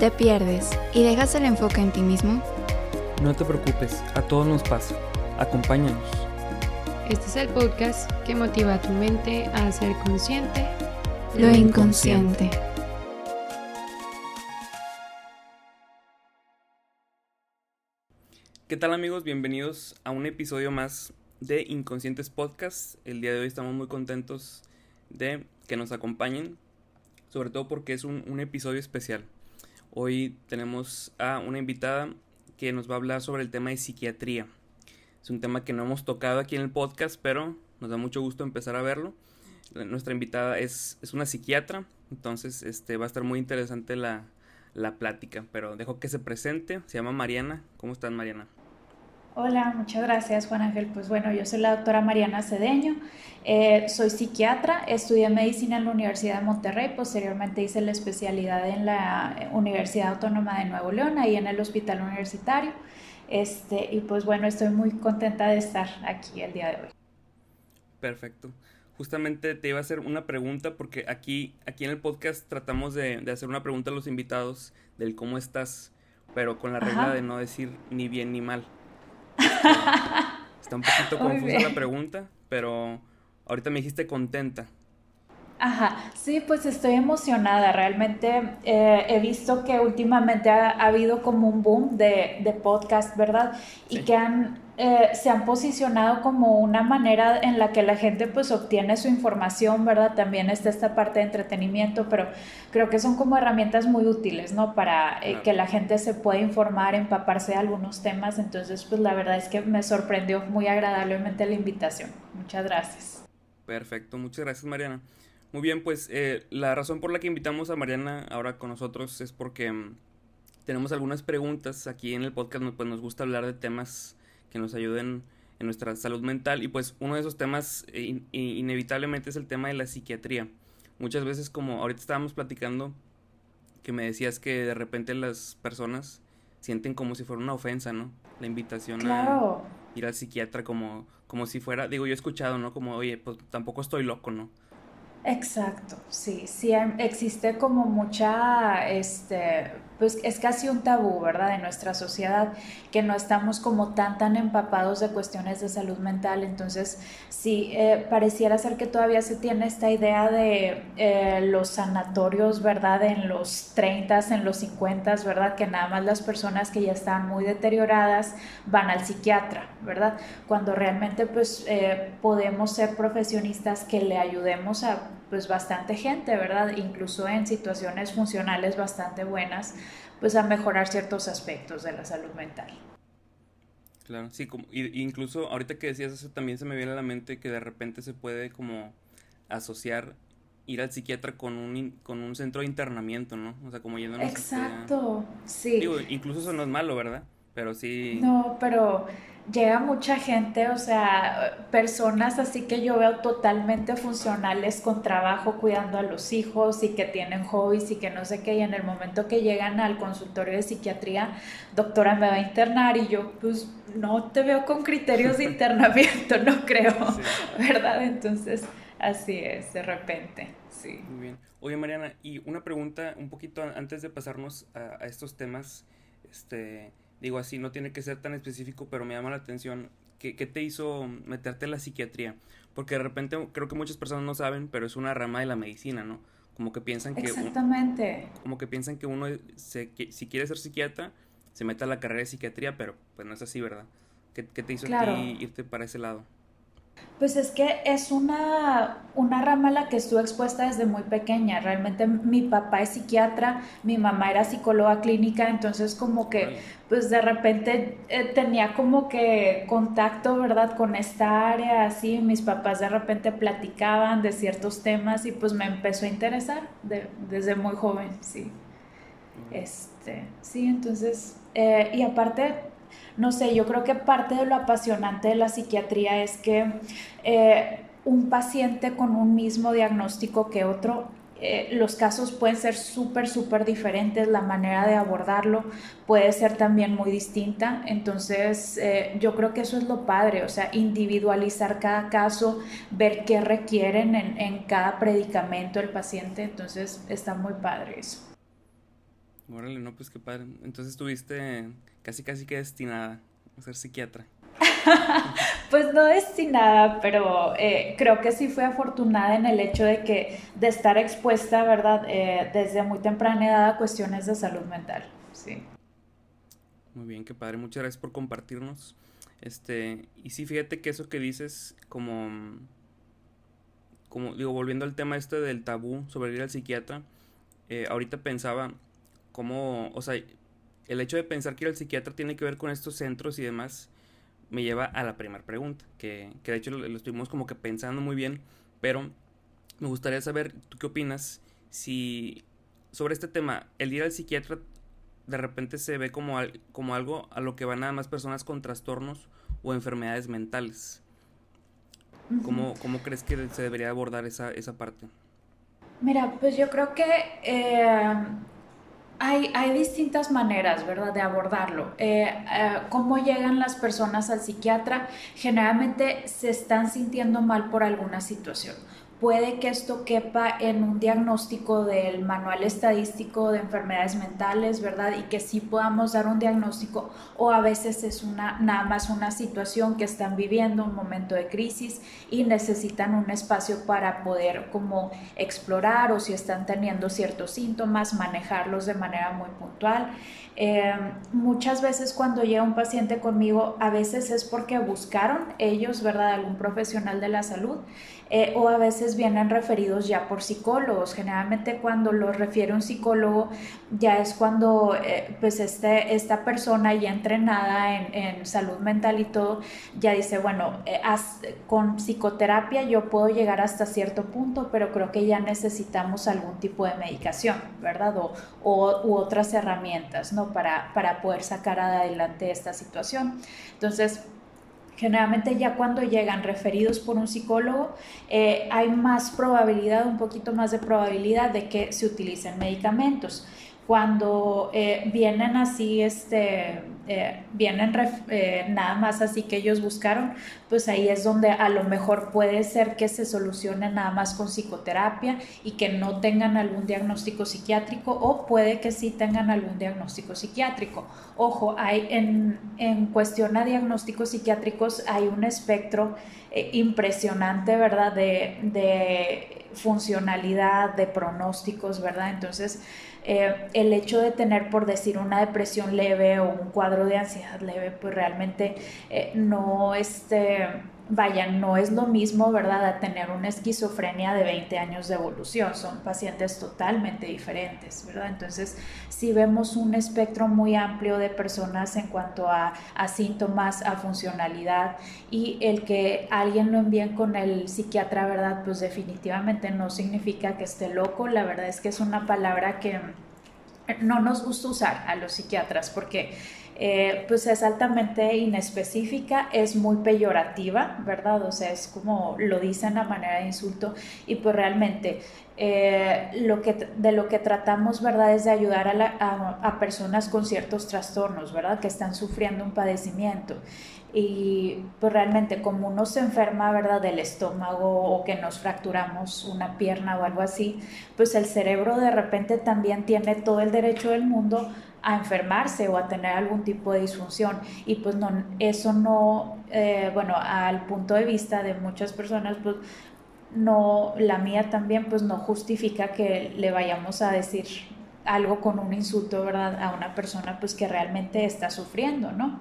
¿Te pierdes y dejas el enfoque en ti mismo? No te preocupes, a todos nos pasa. Acompáñanos. Este es el podcast que motiva a tu mente a ser consciente Lo inconsciente. ¿Qué tal amigos? Bienvenidos a un episodio más de Inconscientes Podcast. El día de hoy estamos muy contentos de que nos acompañen, sobre todo porque es un, un episodio especial. Hoy tenemos a una invitada que nos va a hablar sobre el tema de psiquiatría. Es un tema que no hemos tocado aquí en el podcast, pero nos da mucho gusto empezar a verlo. Nuestra invitada es, es una psiquiatra, entonces este, va a estar muy interesante la, la plática, pero dejo que se presente. Se llama Mariana. ¿Cómo estás, Mariana? Hola, muchas gracias Juan Ángel. Pues bueno, yo soy la doctora Mariana Cedeño, eh, soy psiquiatra, estudié medicina en la Universidad de Monterrey, posteriormente hice la especialidad en la Universidad Autónoma de Nuevo León, ahí en el Hospital Universitario. Este, y pues bueno, estoy muy contenta de estar aquí el día de hoy. Perfecto. Justamente te iba a hacer una pregunta porque aquí, aquí en el podcast tratamos de, de hacer una pregunta a los invitados del cómo estás, pero con la regla Ajá. de no decir ni bien ni mal. Está un poquito confusa la pregunta, pero ahorita me dijiste contenta. Ajá, sí, pues estoy emocionada. Realmente eh, he visto que últimamente ha, ha habido como un boom de, de podcast, ¿verdad? Y que han, eh, se han posicionado como una manera en la que la gente pues obtiene su información, ¿verdad? También está esta parte de entretenimiento, pero creo que son como herramientas muy útiles, ¿no? Para eh, Claro. que la gente se pueda informar, empaparse de algunos temas. Entonces, pues la verdad es que me sorprendió muy agradablemente la invitación. Muchas gracias. Perfecto, muchas gracias Mariana. Muy bien, pues eh, la razón por la que invitamos a Mariana ahora con nosotros es porque mm, tenemos algunas preguntas aquí en el podcast, pues nos gusta hablar de temas que nos ayuden en nuestra salud mental y pues uno de esos temas eh, in- in- inevitablemente es el tema de la psiquiatría. Muchas veces como ahorita estábamos platicando que me decías que de repente las personas sienten como si fuera una ofensa, ¿no? La invitación a ir al psiquiatra como, como si fuera, digo, yo he escuchado, ¿no? Como, oye, pues tampoco estoy loco, ¿no? Exacto, sí, sí em- existe como mucha, este, pues es casi un tabú, ¿verdad? De nuestra sociedad, que no estamos como tan, tan empapados de cuestiones de salud mental, entonces sí, eh, pareciera ser que todavía se tiene esta idea de eh, los sanatorios, ¿verdad? En los 30, en los 50, ¿verdad? Que nada más las personas que ya están muy deterioradas van al psiquiatra, ¿verdad? Cuando realmente pues eh, podemos ser profesionistas que le ayudemos a pues bastante gente, ¿verdad? Incluso en situaciones funcionales bastante buenas, pues a mejorar ciertos aspectos de la salud mental. Claro, sí, como, incluso ahorita que decías eso también se me viene a la mente que de repente se puede como asociar ir al psiquiatra con un, con un centro de internamiento, ¿no? O sea, como a- Exacto, sí. Digo, incluso eso no es malo, ¿verdad? Pero sí, No, pero llega mucha gente, o sea, personas así que yo veo totalmente funcionales con trabajo, cuidando a los hijos y que tienen hobbies y que no sé qué, y en el momento que llegan al consultorio de psiquiatría, doctora, me va a internar y yo, pues no te veo con criterios de internamiento, no creo, Sí. ¿verdad? Entonces, así es, de repente, sí. muy bien. Oye, Mariana, y una pregunta un poquito antes de pasarnos a, a estos temas, este, digo así, no tiene que ser tan específico, pero me llama la atención, ¿qué, qué te hizo meterte en la psiquiatría? Porque de repente creo que muchas personas no saben, pero es una rama de la medicina, ¿no? Como que piensan que, Exactamente. como que piensan que uno, se, que, si quiere ser psiquiatra, se mete a la carrera de psiquiatría, pero pues no es así, ¿verdad? ¿Qué, qué te hizo a Claro. ti irte para ese lado? Pues es que es una, una rama a la que estuve expuesta desde muy pequeña. Realmente mi papá es psiquiatra, mi mamá era psicóloga clínica, entonces como que pues de repente eh, tenía como que contacto, ¿verdad? Con esta área, así, mis papás de repente platicaban de ciertos temas y pues me empezó a interesar de- desde muy joven, sí. Este, sí, entonces, eh, y aparte, no sé, yo creo que parte de lo apasionante de la psiquiatría es que eh, un paciente con un mismo diagnóstico que otro, eh, los casos pueden ser súper, súper diferentes, la manera de abordarlo puede ser también muy distinta, entonces eh, yo creo que eso es lo padre, o sea, individualizar cada caso, ver qué requieren en, en cada predicamento el paciente, entonces está muy padre eso. Órale, no, pues qué padre. Entonces estuviste casi casi que destinada a ser psiquiatra. pues no destinada, pero eh, creo que sí fui afortunada en el hecho de que de estar expuesta, ¿verdad? Eh, desde muy temprana edad a cuestiones de salud mental. Sí. Muy bien, qué padre. Muchas gracias por compartirnos. Este, y sí, fíjate que eso que dices, como, como digo, volviendo al tema este del tabú sobre ir al psiquiatra, eh, ahorita pensaba cómo, o sea, el hecho de pensar que ir al psiquiatra tiene que ver con estos centros y demás, me lleva a la primera pregunta, que, que de hecho lo, lo, estuvimos como que pensando muy bien, pero me gustaría saber, ¿tú qué opinas? Si sobre este tema, el ir al psiquiatra de repente se ve como, como algo a lo que van nada más personas con trastornos o enfermedades mentales. ¿Cómo, ¿Cómo, crees que se debería abordar esa, esa parte? Mira, pues yo creo que eh, hay, hay, distintas maneras, ¿verdad?, de abordarlo. Eh, eh, ¿Cómo llegan las personas al psiquiatra? Generalmente se están sintiendo mal por alguna situación puede que esto quepa en un diagnóstico del manual estadístico de enfermedades mentales, ¿verdad? Y que sí podamos dar un diagnóstico o a veces es una nada más una situación que están viviendo, un momento de crisis y necesitan un espacio para poder como explorar o si están teniendo ciertos síntomas, manejarlos de manera muy puntual. Eh, muchas veces cuando llega un paciente conmigo, a veces es porque buscaron ellos, ¿verdad?, algún profesional de la salud eh, o a veces vienen referidos ya por psicólogos. Generalmente cuando los refiere un psicólogo ya es cuando eh, pues este, esta persona ya entrenada en, en, salud mental y todo, ya dice, bueno, eh, con psicoterapia yo puedo llegar hasta cierto punto, pero creo que ya necesitamos algún tipo de medicación, ¿verdad? O, o u otras herramientas, ¿no? Para, para poder sacar adelante esta situación. Entonces, Generalmente ya cuando llegan referidos por un psicólogo, eh, hay más probabilidad, un poquito más de probabilidad de que se utilicen medicamentos cuando eh, vienen así, este, eh, vienen eh, nada más así que ellos buscaron, pues ahí es donde a lo mejor puede ser que se solucione nada más con psicoterapia y que no tengan algún diagnóstico psiquiátrico o puede que sí tengan algún diagnóstico psiquiátrico. Ojo, hay en, en cuestión a diagnósticos psiquiátricos hay un espectro impresionante, ¿verdad? De, de funcionalidad, de pronósticos, ¿verdad? Entonces, eh, el hecho de tener, por decir, una depresión leve o un cuadro de ansiedad leve, pues realmente eh, no, este, vaya, no es lo mismo, ¿verdad?, a tener una esquizofrenia de 20 años de evolución, son pacientes totalmente diferentes, ¿verdad? Entonces, si vemos un espectro muy amplio de personas en cuanto a, síntomas, a funcionalidad y el que alguien lo envíe con el psiquiatra, ¿verdad?, pues definitivamente no significa que esté loco, la verdad es que es una palabra que no nos gusta usar a los psiquiatras porque eh, pues es altamente inespecífica, es muy peyorativa, ¿verdad? O sea, es como lo dicen a manera de insulto y pues realmente eh, lo que, de lo que tratamos, ¿verdad? Es de ayudar a, a, personas con ciertos trastornos, ¿verdad? Que están sufriendo un padecimiento y pues realmente como uno se enferma, ¿verdad? Del estómago o que nos fracturamos una pierna o algo así, pues el cerebro de repente también tiene todo el derecho del mundo a enfermarse o a tener algún tipo de disfunción y pues no, eso no, eh, bueno, al punto de vista de muchas personas, pues no, la mía también, pues no justifica que le vayamos a decir algo con un insulto, ¿verdad? A una persona pues que realmente está sufriendo, ¿no?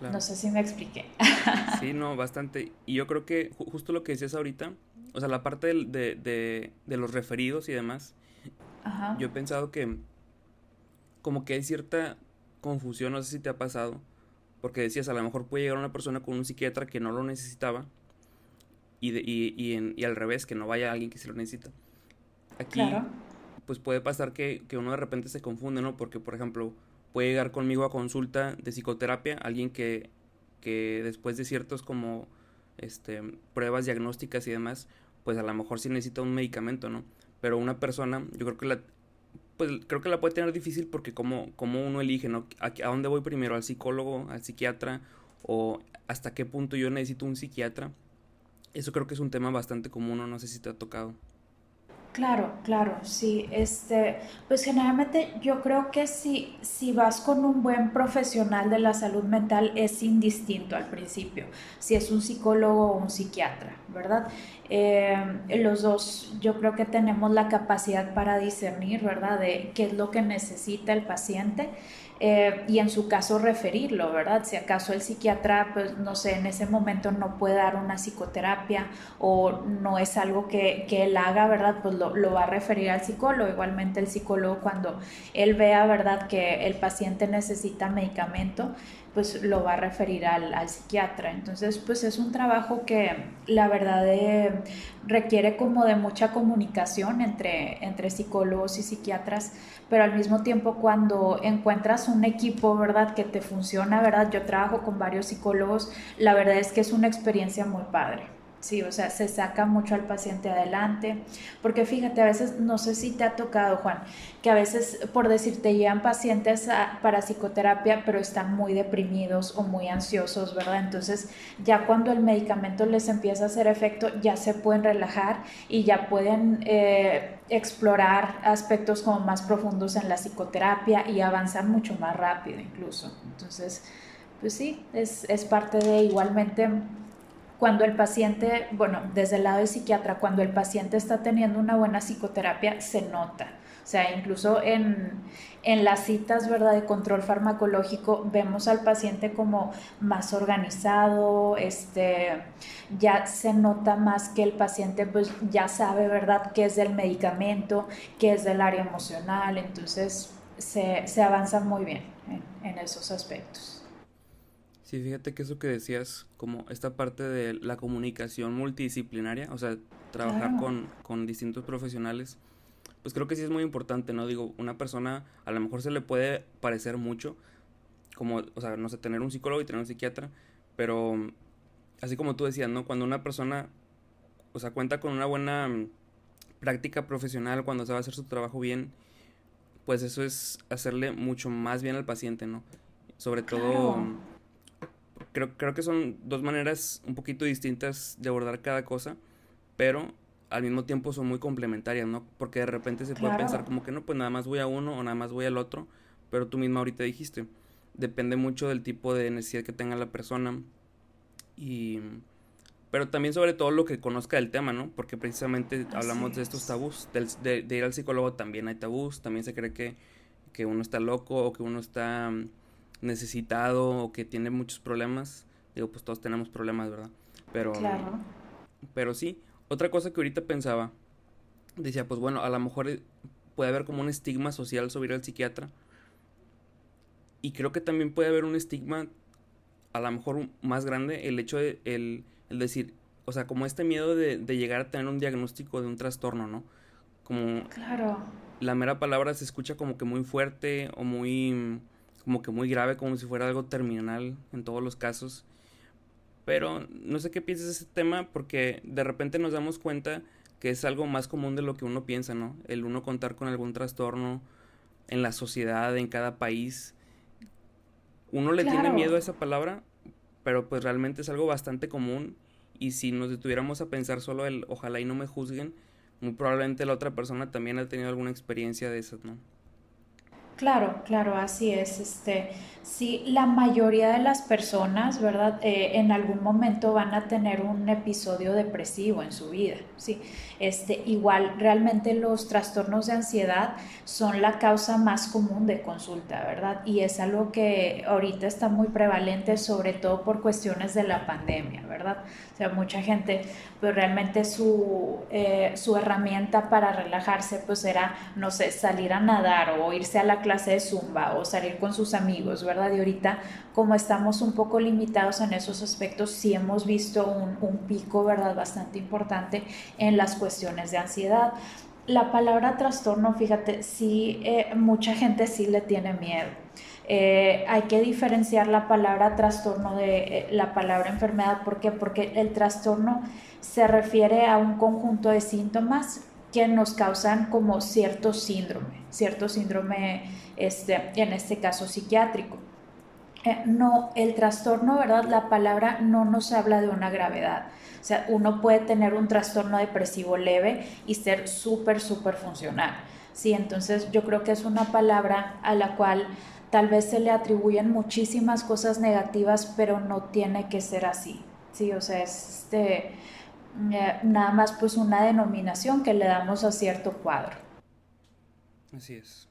No sé si me expliqué. Sí, no, bastante. Y yo creo que justo lo que decías ahorita, o sea, la parte de, de, de los referidos y demás, yo he pensado que como que hay cierta confusión, no sé si te ha pasado, porque decías, a lo mejor puede llegar una persona con un psiquiatra que no lo necesitaba y, y, y, y al revés, que no vaya alguien que sí lo necesita. Aquí, pues puede pasar que, que, uno de repente se confunde, ¿no? Porque, por ejemplo, puede llegar conmigo a consulta de psicoterapia alguien que, que después de ciertos como este, pruebas diagnósticas y demás, pues a lo mejor sí necesita un medicamento, ¿no? Pero una persona, yo creo que la, pues creo que la puede tener difícil porque como, como uno elige, ¿no? ¿A, ¿A, dónde voy primero? ¿Al psicólogo? ¿Al psiquiatra? ¿O hasta qué punto yo necesito un psiquiatra? Eso creo que es un tema bastante común, no sé si te ha tocado. Claro, claro, sí. Este, pues generalmente yo creo que si, si vas con un buen profesional de la salud mental es indistinto al principio, si es un psicólogo o un psiquiatra, ¿verdad? Eh, los dos yo creo que tenemos la capacidad para discernir, ¿verdad? De qué es lo que necesita el paciente eh, y en su caso referirlo, ¿verdad? Si acaso el psiquiatra, pues no sé, en ese momento no puede dar una psicoterapia o no es algo que, que él haga, ¿verdad? Pues lo, lo, va a referir al psicólogo. Igualmente el psicólogo cuando él vea, ¿verdad? Que el paciente necesita medicamento, pues lo va a referir al, al, psiquiatra. Entonces, pues es un trabajo que la verdad eh, requiere como de mucha comunicación entre, entre psicólogos y psiquiatras, pero al mismo tiempo cuando encuentras un equipo, ¿verdad? Que te funciona, ¿verdad? Yo trabajo con varios psicólogos, la verdad es que es una experiencia muy padre. Sí, o sea, se saca mucho al paciente adelante, porque fíjate, a veces, no sé si te ha tocado, Juan, que a veces, por decirte, llegan pacientes para psicoterapia, pero están muy deprimidos o muy ansiosos, ¿verdad? Entonces, ya cuando el medicamento les empieza a hacer efecto, ya se pueden relajar y ya pueden eh, explorar aspectos como más profundos en la psicoterapia y avanzar mucho más rápido incluso. Entonces, pues sí, es, es parte de igualmente cuando el paciente, bueno, desde el lado del psiquiatra, cuando el paciente está teniendo una buena psicoterapia, se nota. O sea, incluso en, en las citas, ¿verdad?, de control farmacológico, vemos al paciente como más organizado, este, ya se nota más que el paciente pues ya sabe, ¿verdad?, qué es del medicamento, qué es del área emocional, entonces se, se avanza muy bien en, en esos aspectos. Sí, fíjate que eso que decías, como esta parte de la comunicación multidisciplinaria, o sea, trabajar con, con, distintos profesionales, pues creo que sí es muy importante, ¿no? Digo, una persona a lo mejor se le puede parecer mucho, como, o sea, no sé, tener un psicólogo y tener un psiquiatra, pero así como tú decías, ¿no? Cuando una persona, o sea, cuenta con una buena mm, práctica profesional, cuando se va a hacer su trabajo bien, pues eso es hacerle mucho más bien al paciente, ¿no? Sobre todo creo, creo que son dos maneras un poquito distintas de abordar cada cosa, pero al mismo tiempo son muy complementarias, ¿no? Porque de repente se puede pensar como que no, pues nada más voy a uno o nada más voy al otro, pero tú misma ahorita dijiste, depende mucho del tipo de necesidad que tenga la persona y pero también sobre todo lo que conozca del tema, ¿no? Porque precisamente hablamos de estos tabús, de, de, ir al psicólogo también hay tabús, también se cree que, que uno está loco o que uno está necesitado o que tiene muchos problemas, digo, pues todos tenemos problemas, ¿verdad? Pero, claro. pero sí, otra cosa que ahorita pensaba, decía, pues bueno, a lo mejor puede haber como un estigma social sobre ir al psiquiatra. Y creo que también puede haber un estigma, a lo mejor más grande, el hecho de el, decir, o sea, como este miedo de, de, llegar a tener un diagnóstico de un trastorno, ¿no? Como... Claro. La mera palabra se escucha como que muy fuerte o muy como que muy grave, como si fuera algo terminal en todos los casos. Pero no sé qué piensas de ese tema porque de repente nos damos cuenta que es algo más común de lo que uno piensa, ¿no? El uno contar con algún trastorno en la sociedad, en cada país. Uno le tiene miedo a esa palabra, pero pues realmente es algo bastante común y si nos detuviéramos a pensar solo el ojalá y no me juzguen, muy probablemente la otra persona también ha tenido alguna experiencia de esas, ¿no? Claro, claro, así es. Este, sí, la mayoría de las personas, ¿verdad? Eh, en algún momento van a tener un episodio depresivo en su vida, sí. Este, igual, realmente los trastornos de ansiedad son la causa más común de consulta, ¿verdad? Y es algo que ahorita está muy prevalente, sobre todo por cuestiones de la pandemia, ¿verdad? O sea, mucha gente, pues realmente su, eh, su herramienta para relajarse, pues era, no sé, salir a nadar o irse a la clase de zumba o salir con sus amigos, ¿verdad? Y ahorita, como estamos un poco limitados en esos aspectos, sí hemos visto un, pico, ¿verdad? Bastante importante en las cuestiones de ansiedad. La palabra trastorno, fíjate, sí, eh, mucha gente sí le tiene miedo. Eh, hay que diferenciar la palabra trastorno de eh, la palabra enfermedad. ¿Por qué? Porque el trastorno se refiere a un conjunto de síntomas que nos causan como cierto síndrome, cierto síndrome, este, en este caso psiquiátrico. Eh, no, el trastorno, ¿verdad? La palabra no nos habla de una gravedad. O sea, uno puede tener un trastorno depresivo leve y ser súper, súper funcional. Sí, entonces yo creo que es una palabra a la cual tal vez se le atribuyen muchísimas cosas negativas, pero no tiene que ser así. Sí, o sea, es este, eh, nada más pues una denominación que le damos a cierto cuadro. Así es.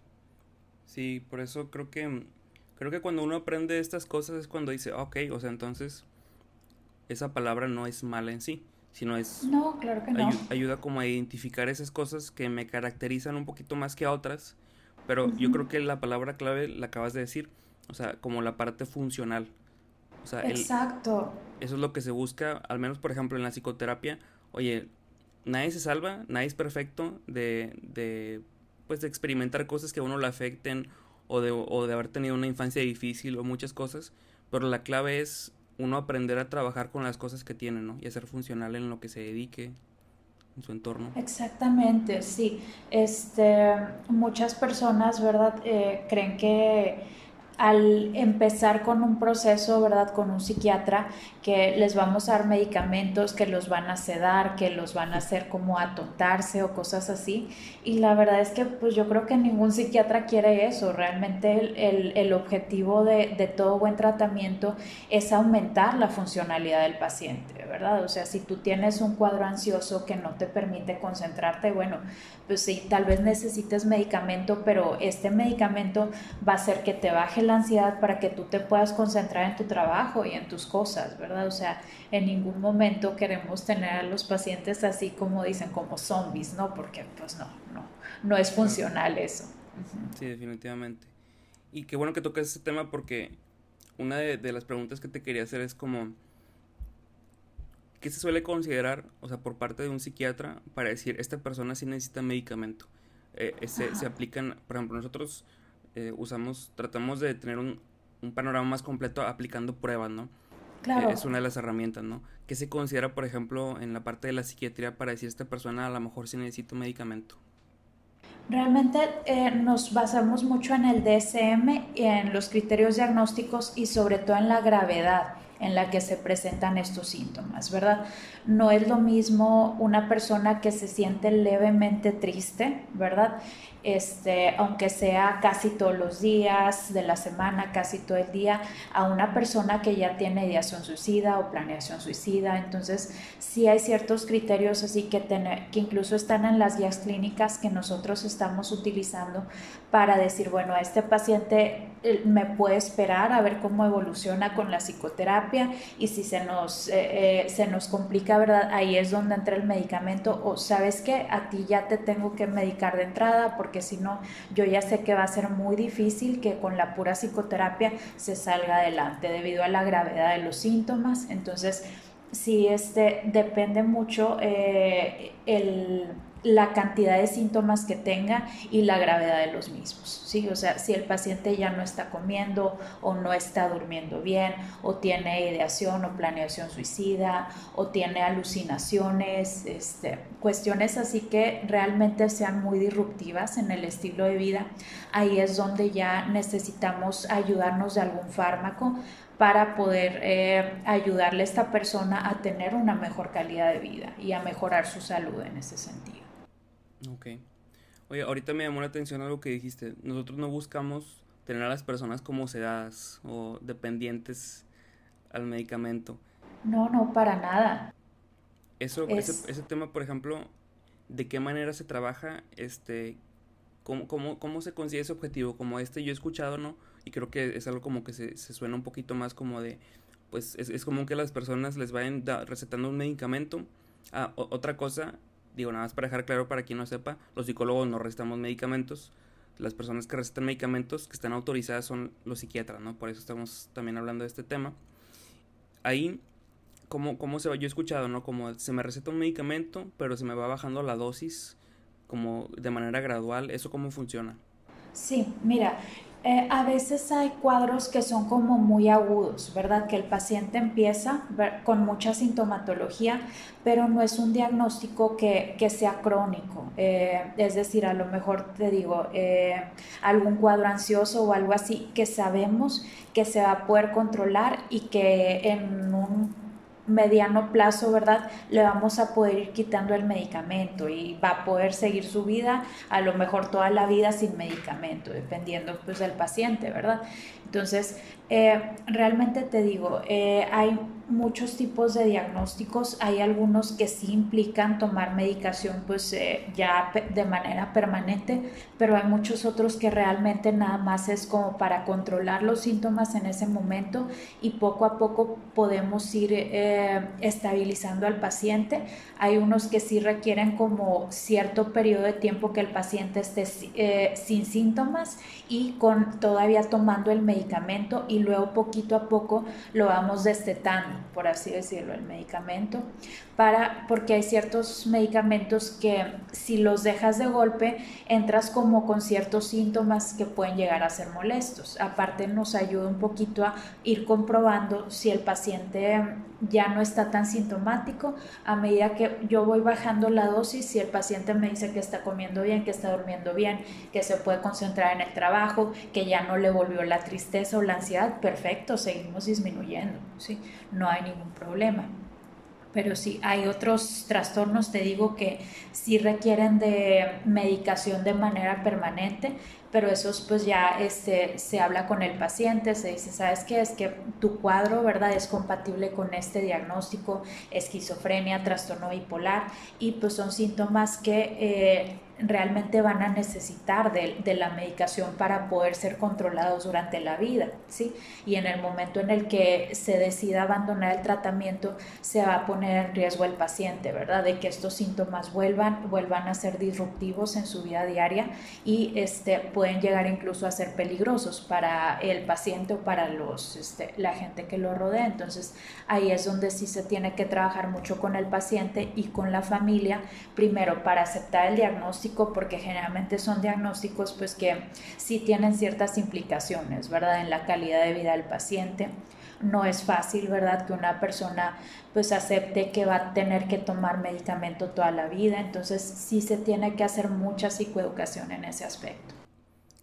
Sí, por eso creo que creo que cuando uno aprende estas cosas es cuando dice, ok, o sea, entonces esa palabra no es mala en sí, sino es... No, claro que no. ayuda como a identificar esas cosas que me caracterizan un poquito más que a otras, pero yo creo que la palabra clave la acabas de decir, o sea, como la parte funcional. O sea, Exacto. eso es lo que se busca, al menos por ejemplo en la psicoterapia, oye, nadie se salva, nadie es perfecto de, de pues de experimentar cosas que a uno le afecten o de, o de haber tenido una infancia difícil o muchas cosas, pero la clave es uno aprender a trabajar con las cosas que tiene, ¿no? Y a ser funcional en lo que se dedique, en su entorno. Exactamente, sí. Este, muchas personas, ¿verdad? Eh, creen que al empezar con un proceso, ¿verdad? Con un psiquiatra, que les vamos a dar medicamentos que los van a sedar, que los van a hacer como atontarse o cosas así. Y la verdad es que pues yo creo que ningún psiquiatra quiere eso. Realmente el, el, objetivo de, de, todo buen tratamiento es aumentar la funcionalidad del paciente, ¿verdad? O sea, si tú tienes un cuadro ansioso que no te permite concentrarte, bueno, pues sí, tal vez necesites medicamento, pero este medicamento va a hacer que te baje la ansiedad para que tú te puedas concentrar en tu trabajo y en tus cosas, ¿verdad? O sea, en ningún momento queremos tener a los pacientes así como dicen, como zombies, ¿no? Porque pues no, no, no es funcional eso. Sí, definitivamente. Y qué bueno que tocas ese tema porque una de, las preguntas que te quería hacer es como, ¿qué se suele considerar, o sea, por parte de un psiquiatra para decir, esta persona sí necesita medicamento? Eh, se, se, aplican, por ejemplo, nosotros eh, usamos, tratamos de tener un, un panorama más completo aplicando pruebas, ¿no? Es una de las herramientas, ¿no? ¿Qué se considera, por ejemplo, en la parte de la psiquiatría para decir esta persona a lo mejor si necesita un medicamento? Realmente eh, nos basamos mucho en el DSM, en los criterios diagnósticos y sobre todo en la gravedad en la que se presentan estos síntomas, ¿verdad? No es lo mismo una persona que se siente levemente triste, ¿verdad? Este, aunque sea casi todos los días de la semana, casi todo el día, a una persona que ya tiene ideación suicida o planeación suicida. Entonces, sí hay ciertos criterios así que, que incluso están en las guías clínicas que nosotros estamos utilizando para decir, bueno, a este paciente eh, me puede esperar a ver cómo evoluciona con la psicoterapia y si se nos, eh, eh, se nos complica, ¿verdad? Ahí es donde entra el medicamento o sabes que a ti ya te tengo que medicar de entrada porque si no, yo ya sé que va a ser muy difícil que con la pura psicoterapia se salga adelante debido a la gravedad de los síntomas. Entonces, sí, este, depende mucho el la cantidad de síntomas que tenga y la gravedad de los mismos. ¿sí? O sea, si el paciente ya no está comiendo o no está durmiendo bien o tiene ideación o planeación suicida o tiene alucinaciones, este, cuestiones así que realmente sean muy disruptivas en el estilo de vida, ahí es donde ya necesitamos ayudarnos de algún fármaco para poder eh, ayudarle a esta persona a tener una mejor calidad de vida y a mejorar su salud en ese sentido. Ok. Oye, ahorita me llamó la atención algo que dijiste. Nosotros no buscamos tener a las personas como sedadas o dependientes al medicamento. No, no, para nada. Eso, ese, ese, tema, por ejemplo, ¿de qué manera se trabaja? Este, ¿cómo, cómo, cómo se consigue ese objetivo? Como este yo he escuchado, ¿no? Y creo que es algo como que se, se suena un poquito más como de, pues es, es como que las personas les vayan recetando un medicamento. Ah, otra cosa digo nada más para dejar claro para quien no sepa, los psicólogos no recetamos medicamentos, las personas que recetan medicamentos que están autorizadas son los psiquiatras, ¿no? Por eso estamos también hablando de este tema. Ahí, ¿cómo, cómo se va? Yo he escuchado, ¿no? Como se me receta un medicamento, pero se me va bajando la dosis como de manera gradual, ¿eso cómo funciona? Sí, mira, eh, a veces hay cuadros que son como muy agudos, ¿verdad? Que el paciente empieza con mucha sintomatología, pero no es un diagnóstico que, sea crónico. Eh, es decir, a lo mejor te digo, eh, algún cuadro ansioso o algo así que sabemos que se va a poder controlar y que en un mediano plazo, ¿verdad? Le vamos a poder ir quitando el medicamento y va a poder seguir su vida, a lo mejor toda la vida sin medicamento, dependiendo pues del paciente, ¿verdad? Entonces, eh, realmente te digo, eh, hay muchos tipos de diagnósticos, hay algunos que sí implican tomar medicación pues eh, ya de manera permanente, pero hay muchos otros que realmente nada más es como para controlar los síntomas en ese momento y poco a poco podemos ir estabilizando al paciente. Hay unos que sí requieren como cierto periodo de tiempo que el paciente esté sin síntomas y con todavía tomando el medicamento y luego poquito a poco lo vamos destetando, por así decirlo, el medicamento, para, porque hay ciertos medicamentos que si los dejas de golpe, entras como con ciertos síntomas que pueden llegar a ser molestos. Aparte nos ayuda un poquito a ir comprobando si el paciente ya no está tan sintomático a medida que yo voy bajando la dosis, si el paciente me dice que está comiendo bien, que está durmiendo bien, que se puede concentrar en el trabajo, que ya no le volvió la tristeza o la ansiedad, perfecto, seguimos disminuyendo, ¿sí? no hay ningún problema. Pero sí, hay otros trastornos, te digo, que sí requieren de medicación de manera permanente, pero esos pues ya este, se habla con el paciente, se dice, ¿sabes qué? Es que tu cuadro, ¿verdad? Es compatible con este diagnóstico, esquizofrenia, trastorno bipolar, y pues son síntomas que... Eh, realmente van a necesitar de, la medicación para poder ser controlados durante la vida, ¿sí? Y en el momento en el que se decida abandonar el tratamiento, se va a poner en riesgo el paciente, ¿verdad? De que estos síntomas vuelvan, vuelvan a ser disruptivos en su vida diaria y este, pueden llegar incluso a ser peligrosos para el paciente o para los, este, la gente que lo rodea. Entonces, ahí es donde sí se tiene que trabajar mucho con el paciente y con la familia, primero para aceptar el diagnóstico, porque generalmente son diagnósticos pues que sí tienen ciertas implicaciones, ¿verdad? En la calidad de vida del paciente. No es fácil, ¿verdad? Que una persona pues acepte que va a tener que tomar medicamento toda la vida, entonces sí se tiene que hacer mucha psicoeducación en ese aspecto.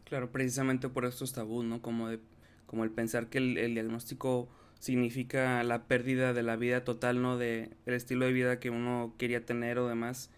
Claro, precisamente por estos tabús, ¿no? Como, de, como el pensar que el, diagnóstico significa la pérdida de la vida total, ¿no? De el estilo de vida que uno quería tener o demás.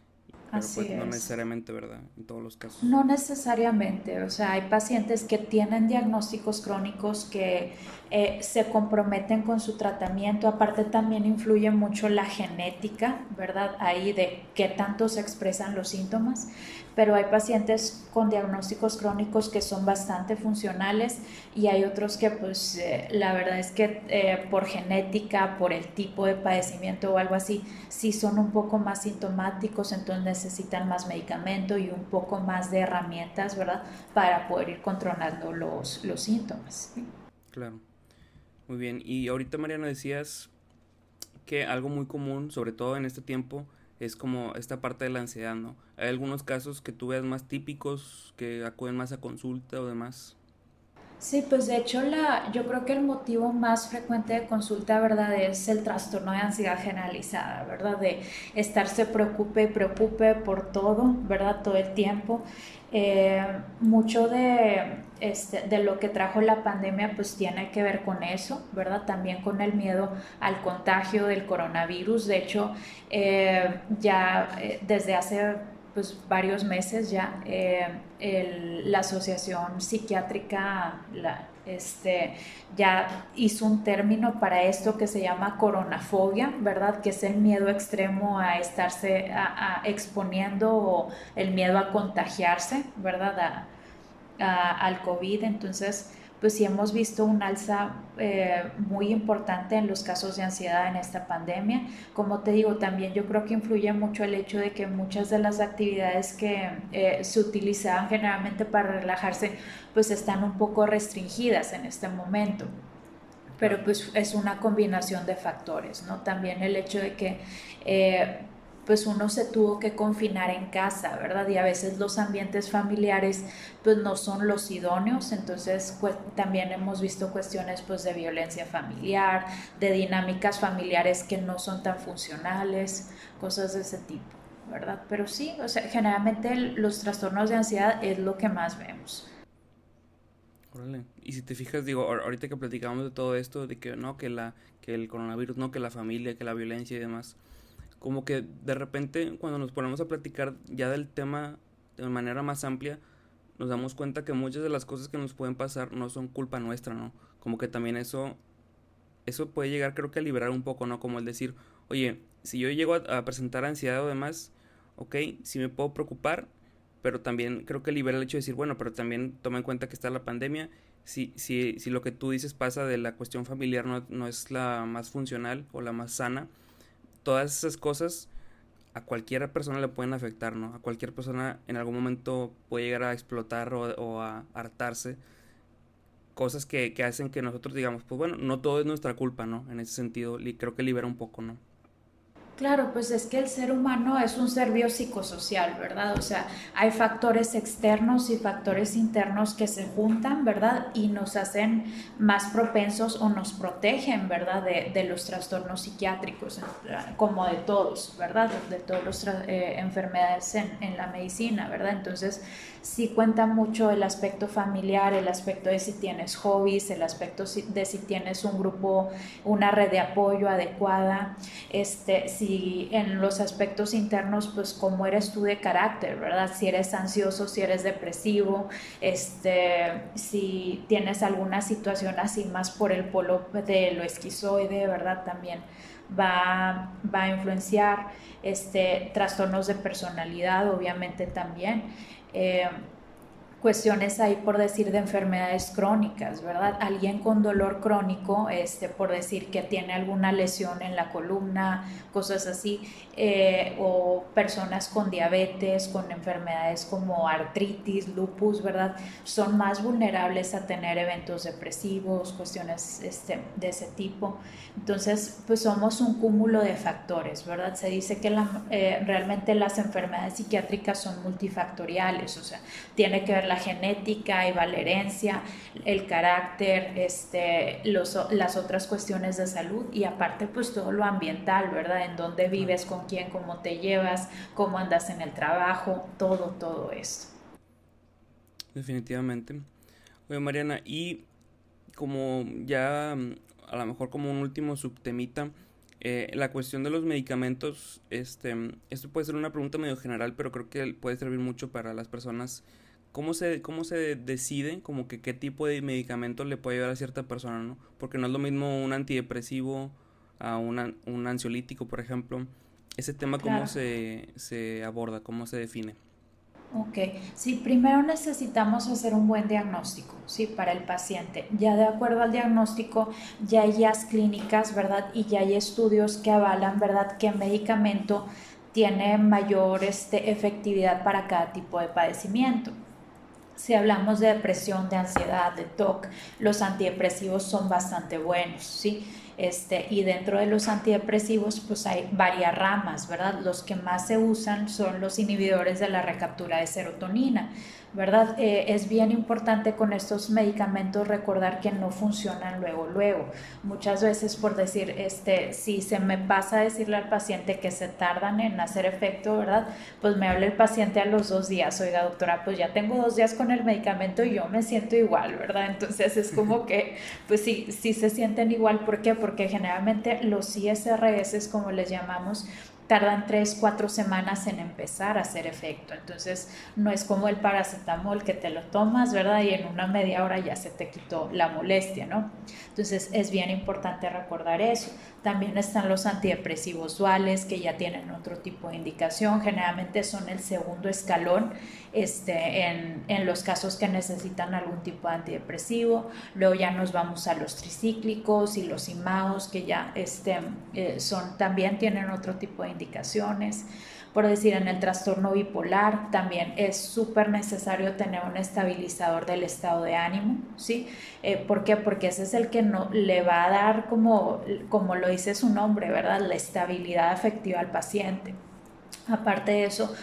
Pero pues no necesariamente, ¿verdad? En todos los casos. No necesariamente, o sea, hay pacientes que tienen diagnósticos crónicos que eh, se comprometen con su tratamiento, aparte también influye mucho la genética, ¿verdad? Ahí de qué tanto se expresan los síntomas pero hay pacientes con diagnósticos crónicos que son bastante funcionales y hay otros que pues eh, la verdad es que eh, por genética, por el tipo de padecimiento o algo así, sí son un poco más sintomáticos, entonces necesitan más medicamento y un poco más de herramientas, ¿verdad? Para poder ir controlando los, los síntomas. Claro. Muy bien. Y ahorita Mariana decías que algo muy común, sobre todo en este tiempo, es como esta parte de la ansiedad, ¿no? Hay algunos casos que tú veas más típicos, que acuden más a consulta o demás. Sí, pues de hecho la, yo creo que el motivo más frecuente de consulta, ¿verdad? Es el trastorno de ansiedad generalizada, ¿verdad? De estarse preocupe y preocupe por todo, ¿verdad? Todo el tiempo. Eh, mucho de, este, de lo que trajo la pandemia pues tiene que ver con eso, ¿verdad? También con el miedo al contagio del coronavirus. De hecho, eh, ya eh, desde hace pues, varios meses ya la Asociación Psiquiátrica la, este, ya hizo un término para esto que se llama coronafobia, ¿verdad? Que es el miedo extremo a estarse exponiendo o el miedo a contagiarse, ¿verdad? al COVID. Entonces, pues sí hemos visto un alza eh, muy importante en los casos de ansiedad en esta pandemia. Como te digo, también yo creo que influye mucho el hecho de que muchas de las actividades que eh, se utilizaban generalmente para relajarse, pues están un poco restringidas en este momento. Pero pues es una combinación de factores, ¿no? También el hecho de que... Eh, pues uno se tuvo que confinar en casa, ¿verdad? Y a veces los ambientes familiares pues no son los idóneos, entonces pues, también hemos visto cuestiones pues de violencia familiar, de dinámicas familiares que no son tan funcionales, cosas de ese tipo, ¿verdad? Pero sí, o sea, generalmente los trastornos de ansiedad es lo que más vemos. Órale. Y si te fijas, digo, ahorita que platicamos de todo esto, de que no, que la, que el coronavirus, no, que la familia, que la violencia y demás, como que de repente cuando nos ponemos a platicar ya del tema de manera más amplia, nos damos cuenta que muchas de las cosas que nos pueden pasar no son culpa nuestra, ¿no? Como que también eso, eso puede llegar creo que a liberar un poco, ¿no? Como el decir, oye, si yo llego a, presentar ansiedad o demás, ok, sí me puedo preocupar, pero también creo que libera el hecho de decir, bueno, pero también toma en cuenta que está la pandemia, si, si, si lo que tú dices pasa de la cuestión familiar no, no es la más funcional o la más sana, todas esas cosas a cualquier persona le pueden afectar, ¿no? A cualquier persona en algún momento puede llegar a explotar o, a hartarse. Cosas que, que, hacen que nosotros digamos, pues bueno, no todo es nuestra culpa, ¿no? En ese sentido, creo que libera un poco, ¿no? Claro, pues es que el ser humano es un ser biopsicosocial, ¿verdad? O sea, hay factores externos y factores internos que se juntan, ¿verdad? Y nos hacen más propensos o nos protegen, ¿verdad? De, de los trastornos psiquiátricos, como de todos, ¿verdad? De todas las eh, enfermedades en, en, la medicina, ¿verdad? Entonces, sí cuenta mucho el aspecto familiar, el aspecto de si tienes hobbies, el aspecto de si tienes un grupo, una red de apoyo adecuada, este, si en los aspectos internos, pues cómo eres tú de carácter, ¿verdad? Si eres ansioso, si eres depresivo, este, si tienes alguna situación así más por el polo de lo esquizoide, ¿verdad? También va, va a influenciar este, trastornos de personalidad, obviamente también. Eh, cuestiones ahí por decir de enfermedades crónicas, ¿verdad? Alguien con dolor crónico, este, por decir que tiene alguna lesión en la columna, cosas así, eh, o personas con diabetes, con enfermedades como artritis, lupus, ¿verdad? Son más vulnerables a tener eventos depresivos, cuestiones este, de ese tipo. Entonces, pues somos un cúmulo de factores, ¿verdad? Se dice que la, eh, realmente las enfermedades psiquiátricas son multifactoriales, o sea, tiene que ver la genética y la herencia, el carácter, este, los, las otras cuestiones de salud y aparte pues todo lo ambiental, ¿verdad? En dónde vives, con quién, cómo te llevas, cómo andas en el trabajo, todo, todo esto. Definitivamente. Oye, Mariana, y como ya a lo mejor como un último subtemita, eh, la cuestión de los medicamentos, este, esto puede ser una pregunta medio general, pero creo que puede servir mucho para las personas ¿Cómo se, cómo se decide como que qué tipo de medicamento le puede ayudar a cierta persona, ¿no? Porque no es lo mismo un antidepresivo a un ansiolítico, por ejemplo. Ese tema, ¿cómo se, se aborda? ¿Cómo se define? Ok, sí, primero necesitamos hacer un buen diagnóstico, sí, para el paciente. Ya de acuerdo al diagnóstico, ya hay guías clínicas, ¿verdad? Y ya hay estudios que avalan, ¿verdad?, qué medicamento tiene mayor este, efectividad para cada tipo de padecimiento. Si hablamos de depresión, de ansiedad, de TOC, los antidepresivos son bastante buenos, ¿sí? Este, y dentro de los antidepresivos, pues hay varias ramas, ¿verdad? Los que más se usan son los inhibidores de la recaptura de serotonina. ¿Verdad? Eh, es bien importante con estos medicamentos recordar que no funcionan luego, luego. Muchas veces por decir, este, si se me pasa a decirle al paciente que se tardan en hacer efecto, ¿verdad? Pues me habla el paciente a los dos días, oiga doctora, pues ya tengo dos días con el medicamento y yo me siento igual, ¿verdad? Entonces es como que, pues sí, sí se sienten igual, ¿por qué? Porque generalmente los ISRS, como les llamamos, tardan tres, cuatro semanas en empezar a hacer efecto. Entonces, no es como el paracetamol que te lo tomas, ¿verdad? Y en una media hora ya se te quitó la molestia, ¿no? Entonces, es bien importante recordar eso. También están los antidepresivos duales que ya tienen otro tipo de indicación. Generalmente son el segundo escalón este, en, en, los casos que necesitan algún tipo de antidepresivo. Luego ya nos vamos a los tricíclicos y los IMAOs que ya este, eh, son, también tienen otro tipo de indicaciones. Por decir, en el trastorno bipolar también es súper necesario tener un estabilizador del estado de ánimo, ¿sí? Eh, ¿Por qué? Porque ese es el que no, le va a dar, como, como lo dice su nombre, ¿verdad? La estabilidad afectiva al paciente. Aparte de eso,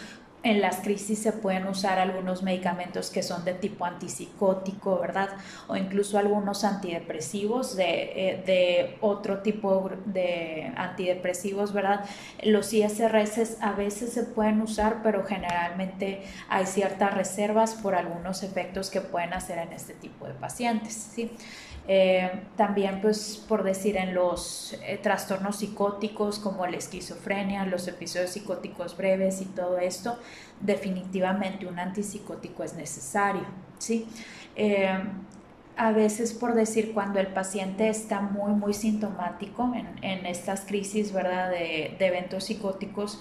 en las crisis se pueden usar algunos medicamentos que son de tipo antipsicótico, ¿verdad? O incluso algunos antidepresivos de, eh, de, otro tipo de antidepresivos, ¿verdad? Los ISRS a veces se pueden usar, pero generalmente hay ciertas reservas por algunos efectos que pueden hacer en este tipo de pacientes, ¿sí? Eh, también, pues, por decir, en los eh, trastornos psicóticos como la esquizofrenia, los episodios psicóticos breves y todo esto, definitivamente un antipsicótico es necesario, ¿sí? Eh, a veces, por decir, cuando el paciente está muy, muy sintomático en, en estas crisis, ¿verdad?, de, de eventos psicóticos,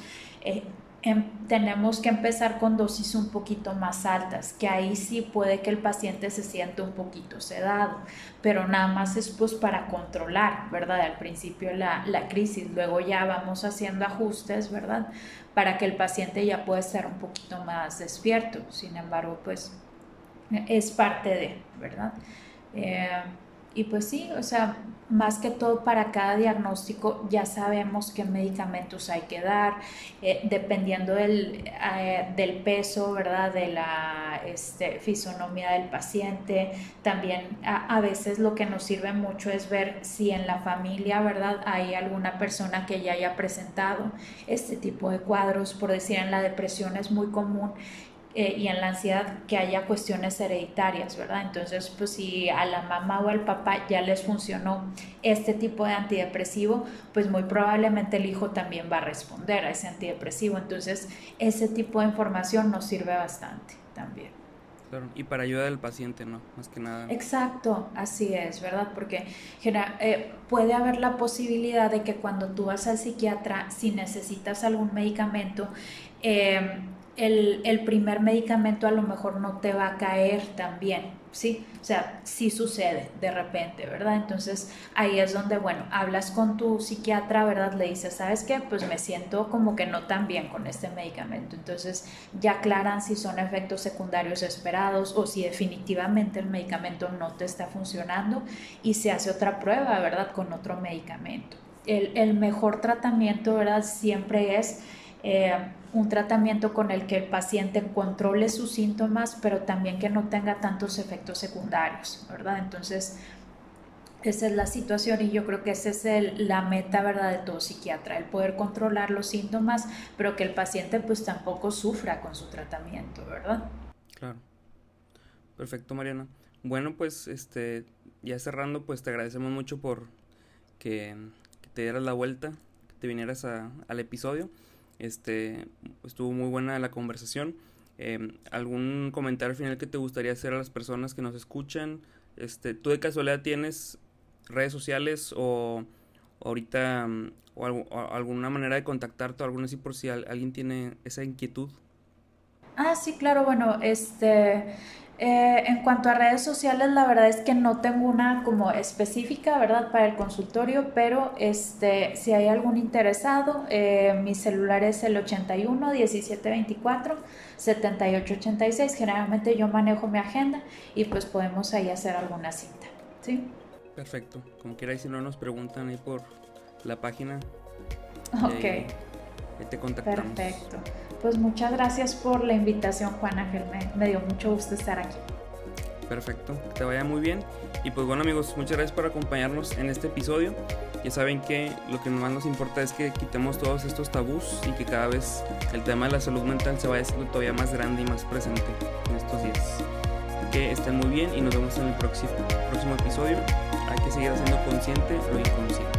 Em, tenemos que empezar con dosis un poquito más altas, que ahí sí puede que el paciente se siente un poquito sedado, pero nada más es pues para controlar, ¿verdad? Al principio la, la crisis, luego ya vamos haciendo ajustes, ¿verdad? Para que el paciente ya pueda estar un poquito más despierto, sin embargo, pues es parte de, ¿verdad? Eh, y pues sí, o sea, más que todo para cada diagnóstico ya sabemos qué medicamentos hay que dar, eh, dependiendo del, eh, del, peso, ¿verdad? De la este, fisonomía del paciente. También a, veces lo que nos sirve mucho es ver si en la familia, ¿verdad? Hay alguna persona que ya haya presentado este tipo de cuadros. Por decir, en la depresión es muy común eh, y en la ansiedad que haya cuestiones hereditarias, ¿verdad? Entonces, pues si a la mamá o al papá ya les funcionó este tipo de antidepresivo, pues muy probablemente el hijo también va a responder a ese antidepresivo. Entonces, ese tipo de información nos sirve bastante también. Claro, y para ayuda del paciente, ¿no? Más que nada. Exacto, así es, ¿verdad? Porque eh, puede haber la posibilidad de que cuando tú vas al psiquiatra, si necesitas algún medicamento, eh, el, el, primer medicamento a lo mejor no te va a caer tan bien, ¿sí? O sea, sí sucede de repente, ¿verdad? Entonces ahí es donde, bueno, hablas con tu psiquiatra, ¿verdad? Le dices, ¿sabes qué? Pues me siento como que no tan bien con este medicamento. Entonces ya aclaran si son efectos secundarios esperados o si definitivamente el medicamento no te está funcionando y se hace otra prueba, ¿verdad? Con otro medicamento. El, el mejor tratamiento, ¿verdad? Siempre es eh, un tratamiento con el que el paciente controle sus síntomas, pero también que no tenga tantos efectos secundarios, ¿verdad? Entonces, esa es la situación y yo creo que esa es la meta, ¿verdad?, de todo psiquiatra, el poder controlar los síntomas, pero que el paciente pues tampoco sufra con su tratamiento, ¿verdad? Claro. Perfecto, Mariana. Bueno, pues este ya cerrando, pues te agradecemos mucho por que, te dieras la vuelta, que te vinieras al episodio. Este, estuvo muy buena la conversación. Em, ¿Algún comentario final que te gustaría hacer a las personas que nos escuchan? Este, ¿Tú de casualidad tienes redes sociales o ahorita mm, o, alguna manera de contactarte o alguna así por si alguien tiene esa inquietud? Ah, sí, claro, bueno, este eh, en cuanto a redes sociales, la verdad es que no tengo una como específica, ¿verdad? Para el consultorio, pero este, si hay algún interesado, eh, mi celular es el 81 17 24 78 86. Generalmente yo manejo mi agenda y pues podemos ahí hacer alguna cita, ¿sí? Perfecto. Como quiera, si no nos preguntan ahí por la página. Ok. Ahí, te contactamos. Perfecto. Pues muchas gracias por la invitación, Juan Ángel. Me, dio mucho gusto estar aquí. Perfecto, que te vaya muy bien. Y pues bueno amigos, muchas gracias por acompañarnos en este episodio. Ya saben que lo que más nos importa es que quitemos todos estos tabús y que cada vez el tema de la salud mental se vaya haciendo todavía más grande y más presente en estos días. Que estén muy bien y nos vemos en el próximo, próximo episodio. Hay que seguir haciendo consciente lo inconsciente.